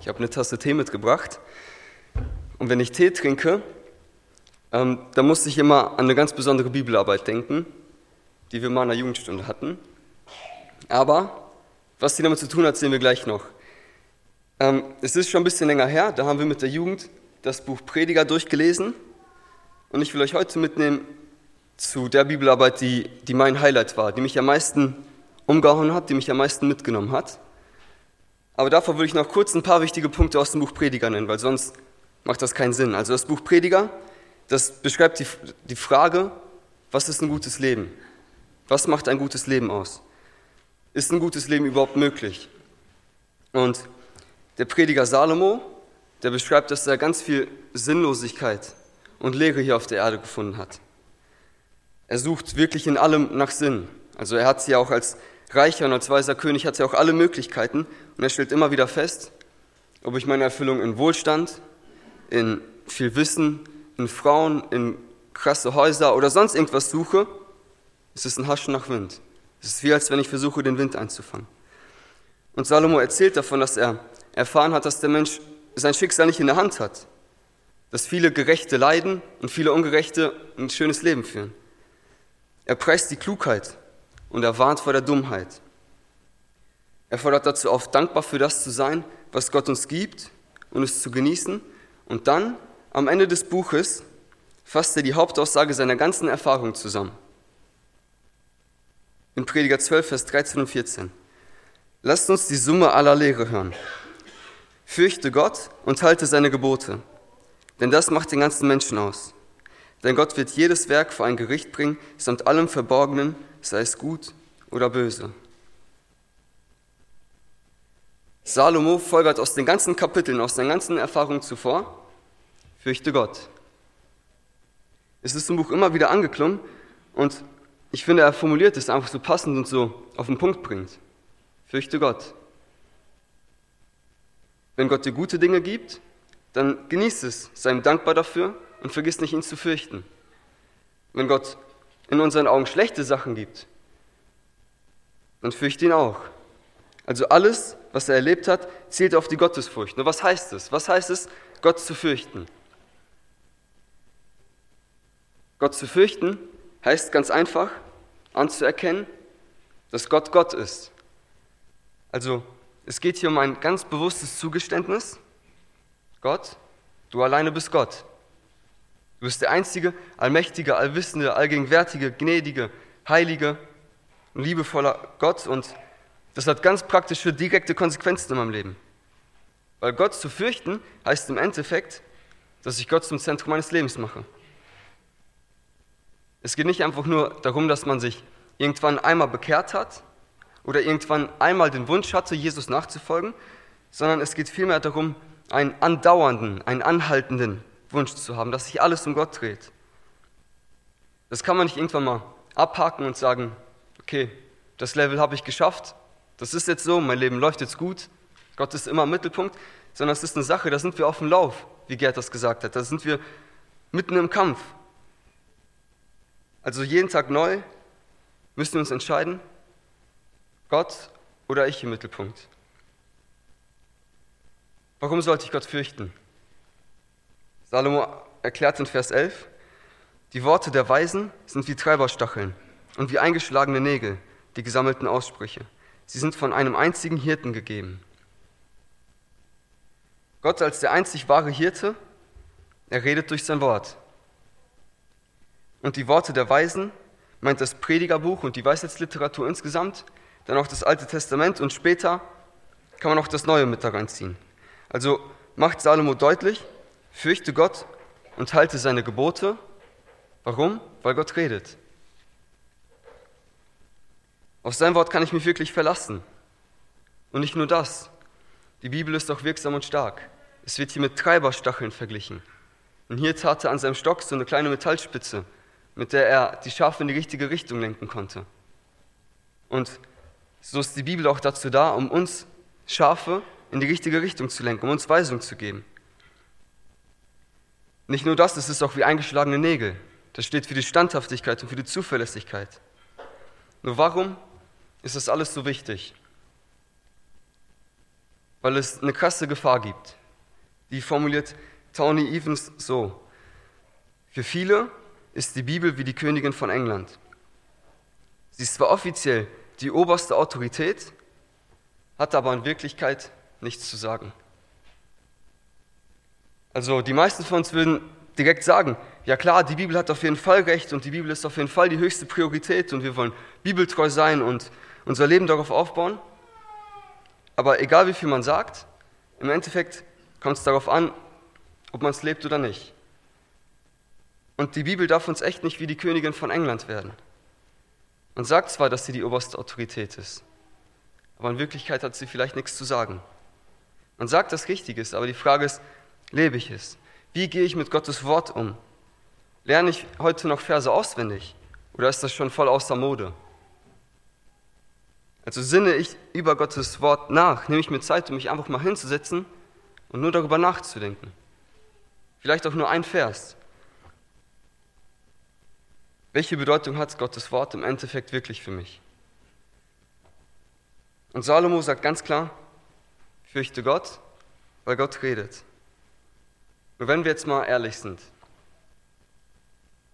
Ich habe eine Tasse Tee mitgebracht. Und wenn ich Tee trinke, ähm, dann musste ich immer an eine ganz besondere Bibelarbeit denken, die wir mal in der Jugendstunde hatten. Aber was die damit zu tun hat, sehen wir gleich noch. Ähm, es ist schon ein bisschen länger her, da haben wir mit der Jugend das Buch Prediger durchgelesen. Und ich will euch heute mitnehmen zu der Bibelarbeit, die, die mein Highlight war, die mich am meisten umgehauen hat, die mich am meisten mitgenommen hat. Aber davor will ich noch kurz ein paar wichtige Punkte aus dem Buch Prediger nennen, weil sonst macht das keinen Sinn. Also das Buch Prediger, das beschreibt die, die Frage, was ist ein gutes Leben? Was macht ein gutes Leben aus? Ist ein gutes Leben überhaupt möglich? Und der Prediger Salomo, der beschreibt, dass er ganz viel Sinnlosigkeit und Leere hier auf der Erde gefunden hat. Er sucht wirklich in allem nach Sinn. Also er hat sie auch als reicher und als weiser König hat sie auch alle Möglichkeiten und er stellt immer wieder fest, ob ich meine Erfüllung in Wohlstand, in viel Wissen, in Frauen, in krasse Häuser oder sonst irgendwas suche, ist es ein Haschen nach Wind. Es ist wie, als wenn ich versuche, den Wind einzufangen. Und Salomo erzählt davon, dass er erfahren hat, dass der Mensch sein Schicksal nicht in der Hand hat. Dass viele Gerechte leiden und viele Ungerechte ein schönes Leben führen. Er preist die Klugheit und er warnt vor der Dummheit. Er fordert dazu auf, dankbar für das zu sein, was Gott uns gibt und es zu genießen. Und dann, am Ende des Buches, fasst er die Hauptaussage seiner ganzen Erfahrung zusammen. In Prediger 12, Vers 13 und 14. Lasst uns die Summe aller Lehre hören. Fürchte Gott und halte seine Gebote, denn das macht den ganzen Menschen aus. Denn Gott wird jedes Werk vor ein Gericht bringen, samt allem Verborgenen, sei es gut oder böse. Salomo folgert aus den ganzen Kapiteln, aus seinen ganzen Erfahrungen zuvor, fürchte Gott. Es ist im Buch immer wieder angeklungen und ich finde, er formuliert es einfach so passend und so auf den Punkt bringt. Fürchte Gott. Wenn Gott dir gute Dinge gibt, dann genieß es, sei ihm dankbar dafür und vergiss nicht, ihn zu fürchten. Wenn Gott in unseren Augen schlechte Sachen gibt, dann fürchte ihn auch. Also alles, was er erlebt hat, zielt auf die Gottesfurcht. Nur was heißt es? Was heißt es, Gott zu fürchten? Gott zu fürchten heißt ganz einfach anzuerkennen, dass Gott Gott ist. Also es geht hier um ein ganz bewusstes Zugeständnis. Gott, du alleine bist Gott. Du bist der einzige, allmächtige, allwissende, allgegenwärtige, gnädige, heilige und liebevoller Gott und das hat ganz praktische, direkte Konsequenzen in meinem Leben. Weil Gott zu fürchten heißt im Endeffekt, dass ich Gott zum Zentrum meines Lebens mache. Es geht nicht einfach nur darum, dass man sich irgendwann einmal bekehrt hat oder irgendwann einmal den Wunsch hatte, Jesus nachzufolgen, sondern es geht vielmehr darum, einen andauernden, einen anhaltenden Wunsch zu haben, dass sich alles um Gott dreht. Das kann man nicht irgendwann mal abhaken und sagen, okay, das Level habe ich geschafft, das ist jetzt so, mein Leben läuft jetzt gut, Gott ist immer im Mittelpunkt, sondern es ist eine Sache, da sind wir auf dem Lauf, wie Gerd das gesagt hat, da sind wir mitten im Kampf. Also jeden Tag neu müssen wir uns entscheiden, Gott oder ich im Mittelpunkt. Warum sollte ich Gott fürchten? Salomo erklärt in Vers 11, die Worte der Weisen sind wie Treiberstacheln und wie eingeschlagene Nägel, die gesammelten Aussprüche. Sie sind von einem einzigen Hirten gegeben. Gott als der einzig wahre Hirte, er redet durch sein Wort. Und die Worte der Weisen meint das Predigerbuch und die Weisheitsliteratur insgesamt, dann auch das Alte Testament und später kann man auch das Neue mit da reinziehen. Also macht Salomo deutlich, Fürchte Gott und halte seine Gebote. Warum? Weil Gott redet. Auf sein Wort kann ich mich wirklich verlassen. Und nicht nur das. Die Bibel ist auch wirksam und stark. Es wird hier mit Treiberstacheln verglichen. Und hier tat er an seinem Stock so eine kleine Metallspitze, mit der er die Schafe in die richtige Richtung lenken konnte. Und so ist die Bibel auch dazu da, um uns Schafe in die richtige Richtung zu lenken, um uns Weisung zu geben. Nicht nur das, es ist auch wie eingeschlagene Nägel. Das steht für die Standhaftigkeit und für die Zuverlässigkeit. Nur warum ist das alles so wichtig? weil es eine krasse Gefahr gibt. Die formuliert Tony Evans so. Für viele ist die Bibel wie die Königin von England. Sie ist zwar offiziell die oberste Autorität, hat aber in Wirklichkeit nichts zu sagen. Also die meisten von uns würden direkt sagen, ja klar, die Bibel hat auf jeden Fall recht und die Bibel ist auf jeden Fall die höchste Priorität und wir wollen bibeltreu sein und unser Leben darauf aufbauen. Aber egal wie viel man sagt, im Endeffekt kommt es darauf an, ob man es lebt oder nicht. Und die Bibel darf uns echt nicht wie die Königin von England werden. Man sagt zwar, dass sie die oberste Autorität ist, aber in Wirklichkeit hat sie vielleicht nichts zu sagen. Man sagt, dass richtig ist, aber die Frage ist, lebe ich es? Wie gehe ich mit Gottes Wort um? Lerne ich heute noch Verse auswendig oder ist das schon voll außer Mode? Also sinne ich über Gottes Wort nach, nehme ich mir Zeit, um mich einfach mal hinzusetzen und nur darüber nachzudenken. Vielleicht auch nur ein Vers. Welche Bedeutung hat Gottes Wort im Endeffekt wirklich für mich? Und Salomo sagt ganz klar, fürchte Gott, weil Gott redet. Nur wenn wir jetzt mal ehrlich sind,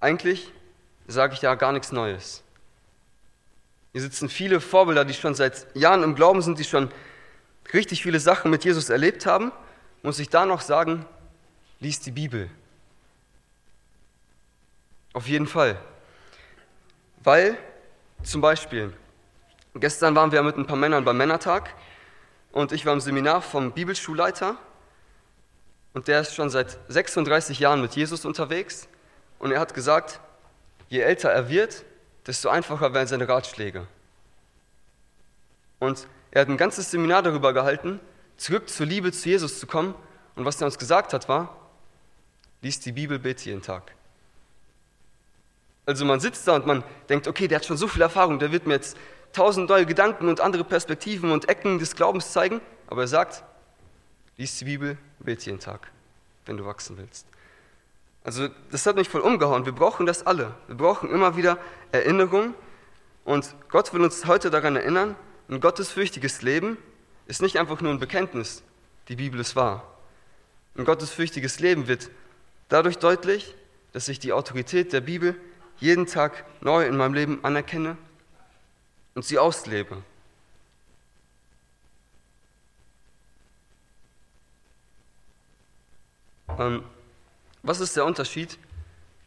eigentlich sage ich ja gar nichts Neues. Hier sitzen viele Vorbilder, die schon seit Jahren im Glauben sind, die schon richtig viele Sachen mit Jesus erlebt haben. Muss ich da noch sagen, lies die Bibel. Auf jeden Fall. Weil, zum Beispiel, gestern waren wir mit ein paar Männern beim Männertag und ich war im Seminar vom Bibelschulleiter und der ist schon seit 36 Jahren mit Jesus unterwegs und er hat gesagt, je älter er wird, desto einfacher werden seine Ratschläge. Und er hat ein ganzes Seminar darüber gehalten, zurück zur Liebe zu Jesus zu kommen. Und was er uns gesagt hat, war, lies die Bibel, bete jeden Tag. Also man sitzt da und man denkt, okay, der hat schon so viel Erfahrung, der wird mir jetzt tausend neue Gedanken und andere Perspektiven und Ecken des Glaubens zeigen. Aber er sagt, lies die Bibel, bete jeden Tag, wenn du wachsen willst. Also das hat mich voll umgehauen. Wir brauchen das alle. Wir brauchen immer wieder Erinnerung. Und Gott will uns heute daran erinnern, ein gottesfürchtiges Leben ist nicht einfach nur ein Bekenntnis, die Bibel ist wahr. Ein gottesfürchtiges Leben wird dadurch deutlich, dass ich die Autorität der Bibel jeden Tag neu in meinem Leben anerkenne und sie auslebe. Was ist der Unterschied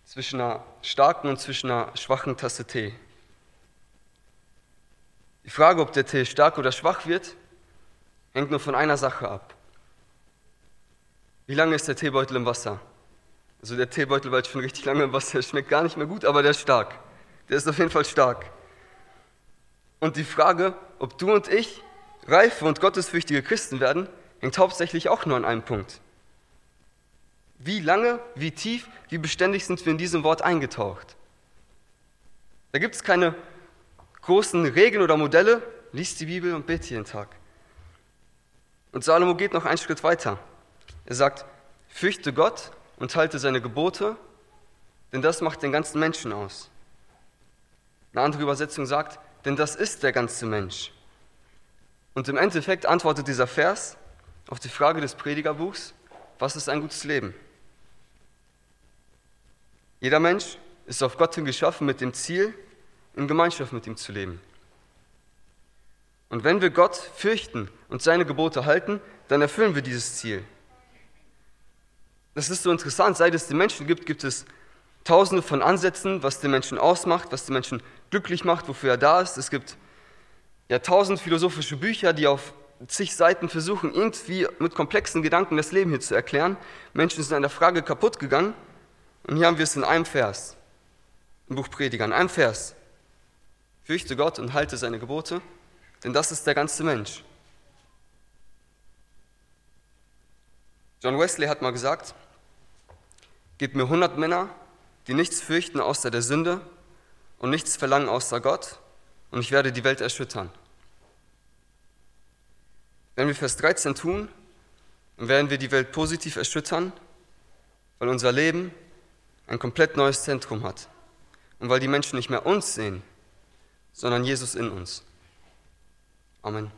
zwischen einer starken und zwischen einer schwachen Tasse Tee? Die Frage, ob der Tee stark oder schwach wird, hängt nur von einer Sache ab. Wie lange ist der Teebeutel im Wasser? Also der Teebeutel war jetzt schon richtig lange im Wasser, schmeckt gar nicht mehr gut, aber der ist stark. Der ist auf jeden Fall stark. Und die Frage, ob du und ich reife und gottesfürchtige Christen werden, hängt hauptsächlich auch nur an einem Punkt. Wie lange, wie tief, wie beständig sind wir in diesem Wort eingetaucht? Da gibt es keine großen Regeln oder Modelle. Lies die Bibel und bete jeden Tag. Und Salomo geht noch einen Schritt weiter. Er sagt, fürchte Gott und halte seine Gebote, denn das macht den ganzen Menschen aus. Eine andere Übersetzung sagt, denn das ist der ganze Mensch. Und im Endeffekt antwortet dieser Vers auf die Frage des Predigerbuchs, was ist ein gutes Leben? Jeder Mensch ist auf Gott hin geschaffen mit dem Ziel, in Gemeinschaft mit ihm zu leben. Und wenn wir Gott fürchten und seine Gebote halten, dann erfüllen wir dieses Ziel. Das ist so interessant, seit es den Menschen gibt, gibt es tausende von Ansätzen, was den Menschen ausmacht, was den Menschen glücklich macht, wofür er da ist. Es gibt ja tausend philosophische Bücher, die auf zig Seiten versuchen, irgendwie mit komplexen Gedanken das Leben hier zu erklären. Menschen sind an der Frage kaputt gegangen und hier haben wir es in einem Vers, im Buch Prediger, in einem Vers. Fürchte Gott und halte seine Gebote, denn das ist der ganze Mensch. John Wesley hat mal gesagt, gib mir 100 Männer, die nichts fürchten außer der Sünde und nichts verlangen außer Gott, und ich werde die Welt erschüttern. Wenn wir Vers 13 tun, dann werden wir die Welt positiv erschüttern, weil unser Leben ein komplett neues Zentrum hat. Und weil die Menschen nicht mehr uns sehen, sondern Jesus in uns. Amen.